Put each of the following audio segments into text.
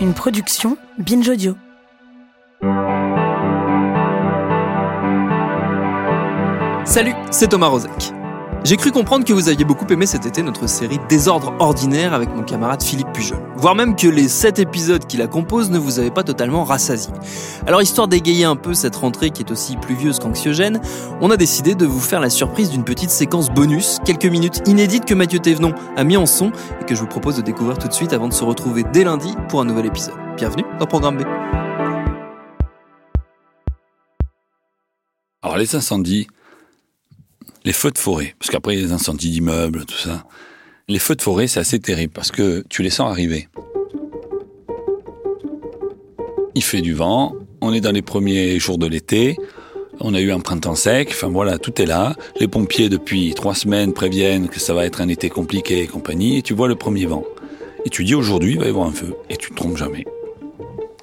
Une production Binge Audio. Salut, c'est Thomas Rozek. J'ai cru comprendre que vous aviez beaucoup aimé cet été notre série Désordre ordinaire avec mon camarade Philippe Pujol. Voire même que les 7 épisodes qui la composent ne vous avaient pas totalement rassasié. Alors histoire d'égayer un peu cette rentrée qui est aussi pluvieuse qu'anxiogène, on a décidé de vous faire la surprise d'une petite séquence bonus, quelques minutes inédites que Mathieu Thévenon a mis en son et que je vous propose de découvrir tout de suite avant de se retrouver dès lundi pour un nouvel épisode. Bienvenue dans Programme B. Alors les incendies, les feux de forêt, parce qu'après les incendies d'immeubles, tout ça. Les feux de forêt, c'est assez terrible parce que tu les sens arriver. Il fait du vent, on est dans les premiers jours de l'été, on a eu un printemps sec, enfin voilà, tout est là. Les pompiers, depuis trois semaines, préviennent que ça va être un été compliqué et compagnie, et tu vois le premier vent. Et tu dis aujourd'hui, il va y avoir un feu, et tu te trompes jamais.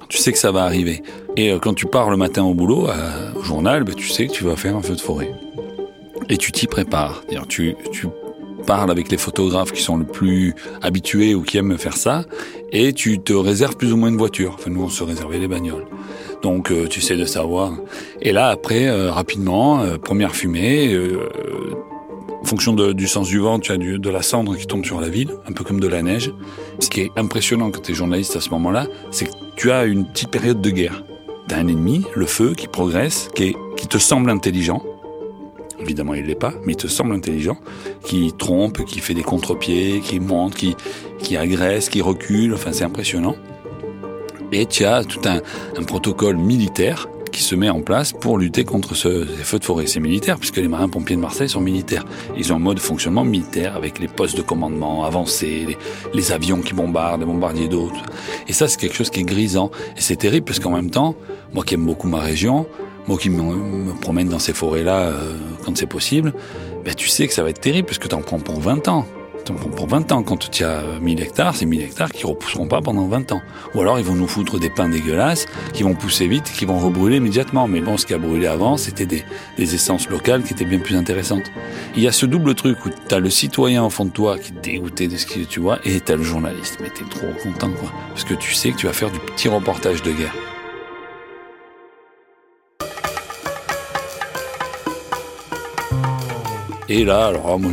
Tu sais que ça va arriver. Et euh, quand tu pars le matin au boulot, euh, au journal, ben, tu sais que tu vas faire un feu de forêt et tu t'y prépares. Tu, tu parles avec les photographes qui sont le plus habitués ou qui aiment faire ça, et tu te réserves plus ou moins une voiture. Enfin, nous, on se réservait les bagnoles. Donc, euh, tu sais de savoir. Et là, après, euh, rapidement, euh, première fumée. en fonction du sens du vent, tu as du, de la cendre qui tombe sur la ville, un peu comme de la neige. Ce qui est impressionnant quand tu es journaliste à ce moment-là, c'est que tu as une petite période de guerre. Tu as un ennemi, le feu, qui progresse, qui, est, qui te semble intelligent, Évidemment, il l'est pas, mais il te semble intelligent, qui trompe, qui fait des contre-pieds, qui monte, qui, qui agresse, qui recule. Enfin, c'est impressionnant. Et tu as tout un, un, protocole militaire qui se met en place pour lutter contre ce, ces feux de forêt. C'est militaire, puisque les marins-pompiers de Marseille sont militaires. Ils ont un mode de fonctionnement militaire avec les postes de commandement avancés, les, avions qui bombardent, les bombardiers d'eau. Et ça, c'est quelque chose qui est grisant. Et c'est terrible, parce qu'en même temps, moi qui aime beaucoup ma région, moi qui me, promène dans ces forêts-là euh, quand c'est possible, ben tu sais que ça va être terrible parce que tu en prends pour 20 ans. Pour 20 ans. Quand tu as 1000 hectares, c'est 1000 hectares qui repousseront pas pendant 20 ans. Ou alors ils vont nous foutre des pins dégueulasses qui vont pousser vite, qui vont rebrûler immédiatement. Mais bon, ce qui a brûlé avant, c'était des, essences locales qui étaient bien plus intéressantes. Il y a ce double truc où tu as le citoyen au fond de toi qui est dégoûté de ce que tu vois et tu as le journaliste. Mais tu es trop content, quoi. Parce que tu sais que tu vas faire du petit reportage de guerre. Et là, alors moi,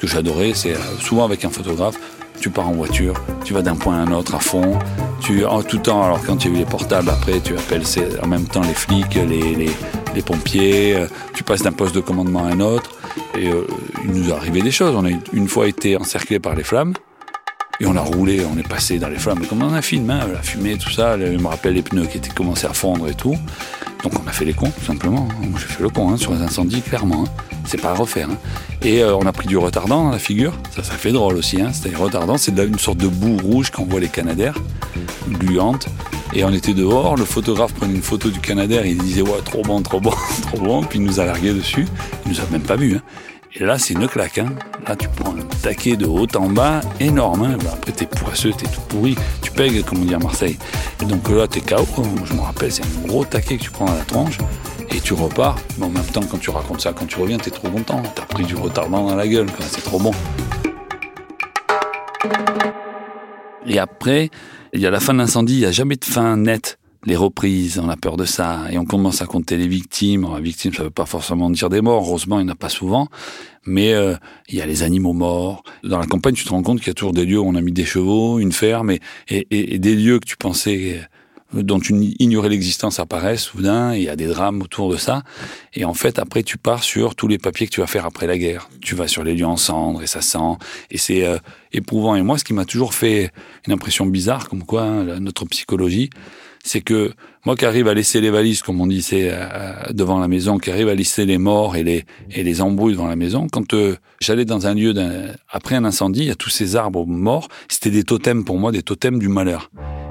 ce que j'adorais, c'est euh, souvent avec un photographe, tu pars en voiture, tu vas d'un point à un autre à fond, tu en tout temps, alors quand tu as eu les portables, après tu appelles en même temps les flics, les, les, les pompiers, euh, tu passes d'un poste de commandement à un autre, et euh, il nous arrivé des choses. On a une fois été encerclé par les flammes, et on a roulé, on est passé dans les flammes, comme dans un film, hein, la fumée, tout ça. Je me rappelle les pneus qui étaient commencé à fondre et tout. Donc on a fait les cons, tout simplement. J'ai fait le con hein, sur les incendies, clairement. Hein. C'est pas à refaire. Hein. Et euh, on a pris du retardant dans la figure. Ça, ça fait drôle aussi. Hein. C'était retardant, c'est une sorte de boue rouge qu'envoient les Canadaires, gluante. Et on était dehors, le photographe prenait une photo du Canadair, il disait ouais trop bon, trop bon, trop bon, puis il nous a largué dessus. Il nous a même pas vu. Hein. Et là, c'est une claque. Hein. Là, tu prends un taquet de haut en bas, énorme. Hein. Bah, après, t'es poisseux, t'es tout pourri. Tu pègues, comme on dit à Marseille. Et donc là, t'es KO. Je me rappelle, c'est un gros taquet que tu prends dans la tronche. Et tu repars. Mais en même temps, quand tu racontes ça, quand tu reviens, t'es trop content. T'as pris du retardement dans la gueule. C'est trop bon. Et après, il y a la fin de l'incendie. Il n'y a jamais de fin nette les reprises, on a peur de ça, et on commence à compter les victimes. Alors, victimes, ça veut pas forcément dire des morts, heureusement, il n'y en a pas souvent, mais euh, il y a les animaux morts. Dans la campagne, tu te rends compte qu'il y a toujours des lieux où on a mis des chevaux, une ferme, et, et, et des lieux que tu pensais dont tu ignorais l'existence apparaissent soudain, il y a des drames autour de ça. Et en fait, après, tu pars sur tous les papiers que tu vas faire après la guerre. Tu vas sur les lieux en cendres et ça sent. Et c'est euh, éprouvant. Et moi, ce qui m'a toujours fait une impression bizarre, comme quoi hein, notre psychologie, c'est que moi qui arrive à laisser les valises, comme on dit, c'est devant la maison, qui arrive à laisser les morts et les et les embrouilles devant la maison. Quand euh, j'allais dans un lieu après un incendie, il y a tous ces arbres morts. C'était des totems pour moi, des totems du malheur.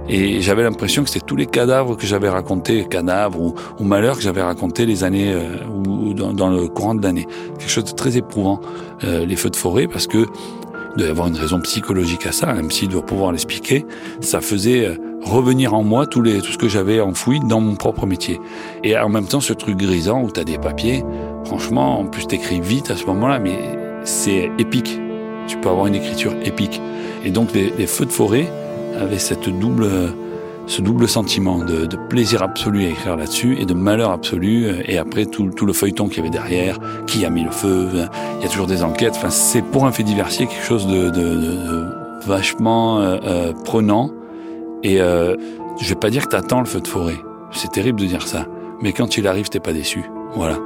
Et j'avais l'impression que c'était tous les cadavres que j'avais racontés, cadavres ou, ou malheurs que j'avais racontés les années euh, ou dans, dans, le courant de l'année. Quelque chose de très éprouvant, euh, les feux de forêt, parce que y avoir une raison psychologique à ça, même s'il doit pouvoir l'expliquer. Ça faisait euh, revenir en moi tout, les, tout ce que j'avais enfoui dans mon propre métier. Et en même temps, ce truc grisant où tu as des papiers, franchement, en plus t'écris vite à ce moment-là, mais c'est épique. Tu peux avoir une écriture épique. Et donc les, les feux de forêt avaient cette double ce double sentiment de, de, plaisir absolu à écrire là-dessus et de malheur absolu. Et après, tout, tout le feuilleton qu'il y avait derrière, qui a mis le feu, il y a toujours des enquêtes. Enfin, c'est pour un fait diversier quelque chose de, de, de vachement euh, euh, prenant. Et euh, je vais pas dire que t'attends le feu de forêt. C'est terrible de dire ça. Mais quand il arrive, t'es pas déçu. Voilà.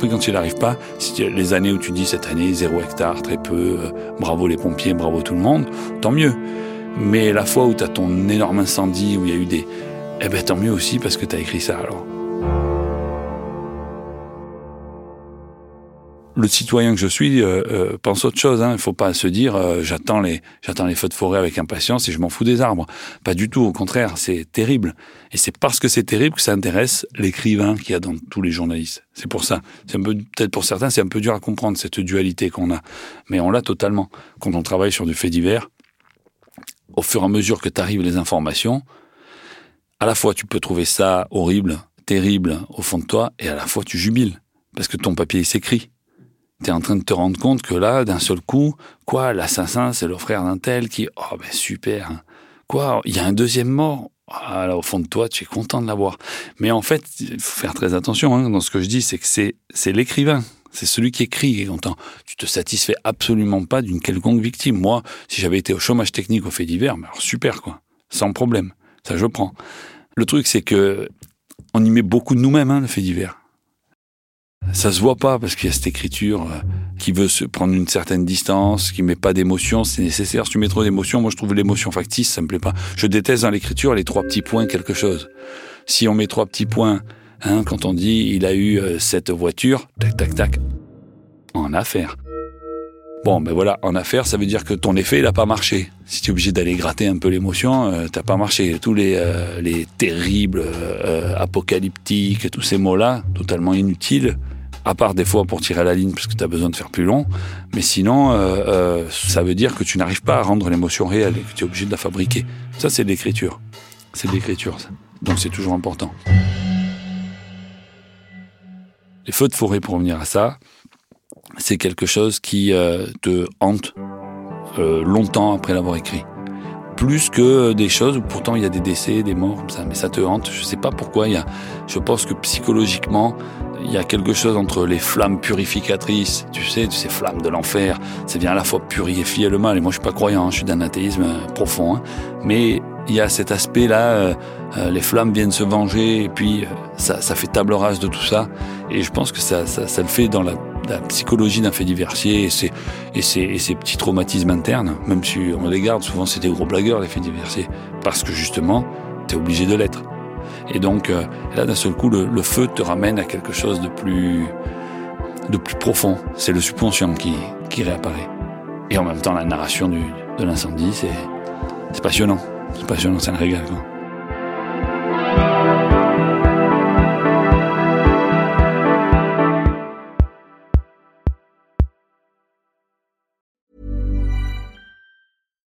Après, quand il n'arrive pas, les années où tu dis cette année, zéro hectare, très peu, euh, bravo les pompiers, bravo tout le monde, tant mieux. Mais la fois où tu as ton énorme incendie, où il y a eu des... Eh ben tant mieux aussi parce que tu as écrit ça alors. Le citoyen que je suis euh, euh, pense autre chose. Hein. Il ne faut pas se dire euh, j'attends les j'attends les feux de forêt avec impatience et je m'en fous des arbres. Pas du tout. Au contraire, c'est terrible. Et c'est parce que c'est terrible que ça intéresse l'écrivain qu'il y a dans tous les journalistes. C'est pour ça. C'est un peu peut-être pour certains c'est un peu dur à comprendre cette dualité qu'on a, mais on l'a totalement. Quand on travaille sur du fait divers, au fur et à mesure que t'arrives les informations, à la fois tu peux trouver ça horrible, terrible au fond de toi, et à la fois tu jubiles parce que ton papier s'écrit t'es en train de te rendre compte que là, d'un seul coup, quoi, l'assassin, c'est le frère d'un tel qui, oh ben super, hein. quoi, il y a un deuxième mort? Ah, là, au fond de toi, tu es content de l'avoir. Mais en fait, il faut faire très attention hein, dans ce que je dis, c'est que c'est, c'est l'écrivain. C'est celui qui écrit qui est content. Tu te satisfais absolument pas d'une quelconque victime. Moi, si j'avais été au chômage technique au fait divers, mais alors super, quoi. Sans problème. Ça, je prends. Le truc, c'est que on y met beaucoup de nous-mêmes, hein, le fait divers. Ça se voit pas parce qu'il y a cette écriture euh, qui veut se prendre une certaine distance, qui met pas d'émotion, c'est nécessaire. Si tu mets trop d'émotion, moi je trouve l'émotion factice, ça me plaît pas. Je déteste dans l'écriture les trois petits points quelque chose. Si on met trois petits points, hein, quand on dit il a eu euh, cette voiture, tac tac tac, en affaire. Bon, ben voilà, en affaire, ça veut dire que ton effet, il a pas marché. Si tu es obligé d'aller gratter un peu l'émotion, euh, t'as pas marché. Tous les, les terribles, apocalyptiques, tous ces mots-là, totalement inutiles, à part des fois pour tirer la ligne parce que tu as besoin de faire plus long, mais sinon, euh, euh, ça veut dire que tu n'arrives pas à rendre l'émotion réelle et que tu es obligé de la fabriquer. Ça, c'est de l'écriture. C'est de l'écriture, donc c'est toujours important. Les feux de forêt, pour revenir à ça, c'est quelque chose qui euh, te hante longtemps après l'avoir écrit plus que des choses où pourtant il y a des décès, des morts mais ça te hante. Je sais pas pourquoi. Je pense que psychologiquement, il y a quelque chose entre les flammes purificatrices, tu sais, ces flammes de l'enfer, ça vient à la fois purifier le mal. Et moi, je suis pas croyant, hein, je suis d'un athéisme euh, profond, hein. mais il y a cet aspect-là, euh, euh, les flammes viennent se venger, et puis ça, ça, fait table rase de tout ça. Et je pense que ça, ça, ça le fait dans la, psychologie d'un fait diversier et ses, et, ses, et ses petits traumatismes internes, même si on les garde, souvent c'est des gros blagueurs, les faits diversiers, parce que justement, tu es obligé de l'être. Et donc euh, là, d'un seul coup, le, feu te ramène à quelque chose de plus, de plus profond. C'est le subconscient qui, qui réapparaît. Et en même temps, la narration du, de l'incendie, c'est, passionnant. C'est passionnant, c'est un régal. Quoi.